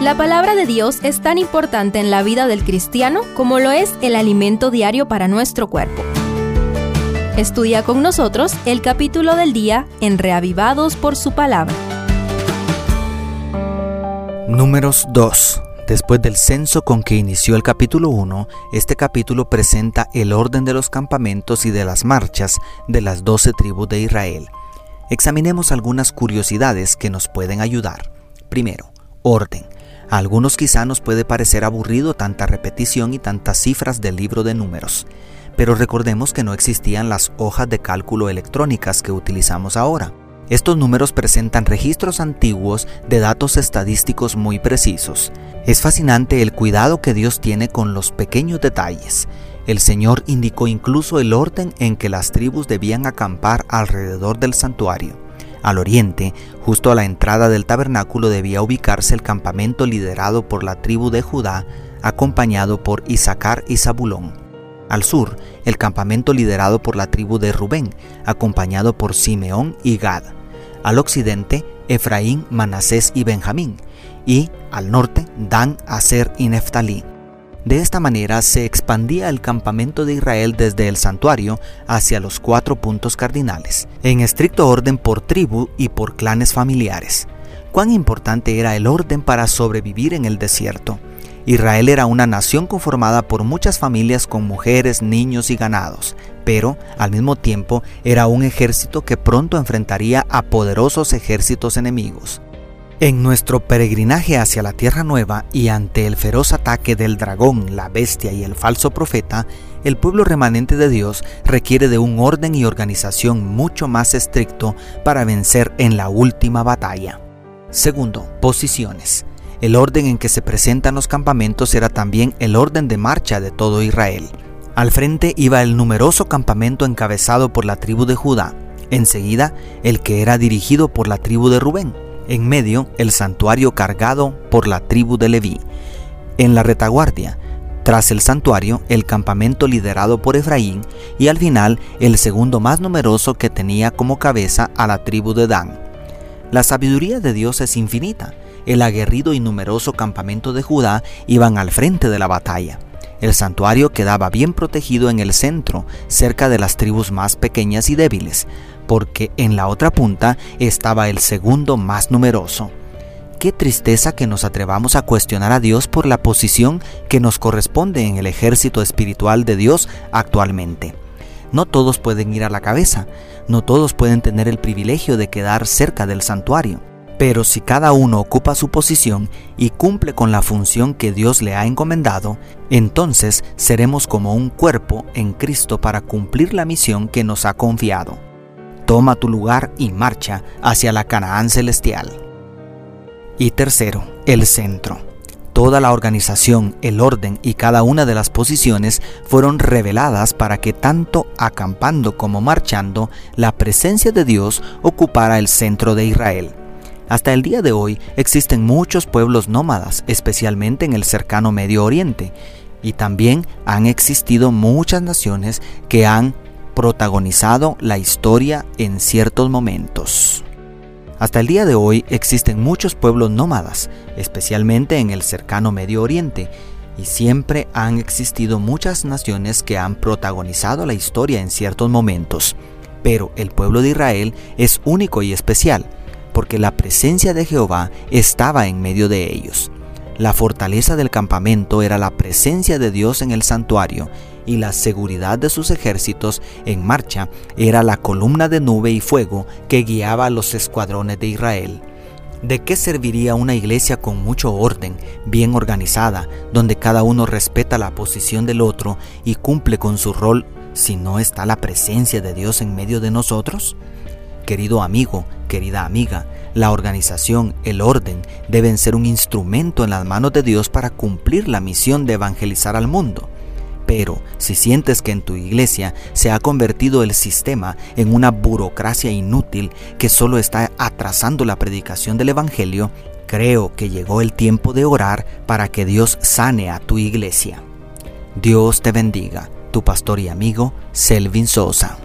La palabra de Dios es tan importante en la vida del cristiano como lo es el alimento diario para nuestro cuerpo. Estudia con nosotros el capítulo del día en Reavivados por su palabra. Números 2. Después del censo con que inició el capítulo 1, este capítulo presenta el orden de los campamentos y de las marchas de las doce tribus de Israel. Examinemos algunas curiosidades que nos pueden ayudar. Primero, orden. A algunos quizá nos puede parecer aburrido tanta repetición y tantas cifras del libro de números, pero recordemos que no existían las hojas de cálculo electrónicas que utilizamos ahora. Estos números presentan registros antiguos de datos estadísticos muy precisos. Es fascinante el cuidado que Dios tiene con los pequeños detalles. El Señor indicó incluso el orden en que las tribus debían acampar alrededor del santuario. Al oriente, justo a la entrada del tabernáculo, debía ubicarse el campamento liderado por la tribu de Judá, acompañado por Isaacar y Zabulón. Al sur, el campamento liderado por la tribu de Rubén, acompañado por Simeón y Gad. Al occidente, Efraín, Manasés y Benjamín. Y al norte, Dan, Aser y Neftalí. De esta manera se expandía el campamento de Israel desde el santuario hacia los cuatro puntos cardinales, en estricto orden por tribu y por clanes familiares. Cuán importante era el orden para sobrevivir en el desierto. Israel era una nación conformada por muchas familias con mujeres, niños y ganados, pero al mismo tiempo era un ejército que pronto enfrentaría a poderosos ejércitos enemigos. En nuestro peregrinaje hacia la Tierra Nueva y ante el feroz ataque del dragón, la bestia y el falso profeta, el pueblo remanente de Dios requiere de un orden y organización mucho más estricto para vencer en la última batalla. Segundo, posiciones. El orden en que se presentan los campamentos era también el orden de marcha de todo Israel. Al frente iba el numeroso campamento encabezado por la tribu de Judá, enseguida el que era dirigido por la tribu de Rubén, en medio, el santuario cargado por la tribu de Leví. En la retaguardia, tras el santuario, el campamento liderado por Efraín y al final el segundo más numeroso que tenía como cabeza a la tribu de Dan. La sabiduría de Dios es infinita. El aguerrido y numeroso campamento de Judá iban al frente de la batalla. El santuario quedaba bien protegido en el centro, cerca de las tribus más pequeñas y débiles, porque en la otra punta estaba el segundo más numeroso. Qué tristeza que nos atrevamos a cuestionar a Dios por la posición que nos corresponde en el ejército espiritual de Dios actualmente. No todos pueden ir a la cabeza, no todos pueden tener el privilegio de quedar cerca del santuario. Pero si cada uno ocupa su posición y cumple con la función que Dios le ha encomendado, entonces seremos como un cuerpo en Cristo para cumplir la misión que nos ha confiado. Toma tu lugar y marcha hacia la Canaán celestial. Y tercero, el centro. Toda la organización, el orden y cada una de las posiciones fueron reveladas para que tanto acampando como marchando, la presencia de Dios ocupara el centro de Israel. Hasta el día de hoy existen muchos pueblos nómadas, especialmente en el cercano Medio Oriente, y también han existido muchas naciones que han protagonizado la historia en ciertos momentos. Hasta el día de hoy existen muchos pueblos nómadas, especialmente en el cercano Medio Oriente, y siempre han existido muchas naciones que han protagonizado la historia en ciertos momentos. Pero el pueblo de Israel es único y especial, porque la presencia de Jehová estaba en medio de ellos. La fortaleza del campamento era la presencia de Dios en el santuario y la seguridad de sus ejércitos en marcha era la columna de nube y fuego que guiaba a los escuadrones de Israel. ¿De qué serviría una iglesia con mucho orden, bien organizada, donde cada uno respeta la posición del otro y cumple con su rol si no está la presencia de Dios en medio de nosotros? Querido amigo, querida amiga, la organización, el orden deben ser un instrumento en las manos de Dios para cumplir la misión de evangelizar al mundo. Pero si sientes que en tu iglesia se ha convertido el sistema en una burocracia inútil que solo está atrasando la predicación del Evangelio, creo que llegó el tiempo de orar para que Dios sane a tu iglesia. Dios te bendiga, tu pastor y amigo Selvin Sosa.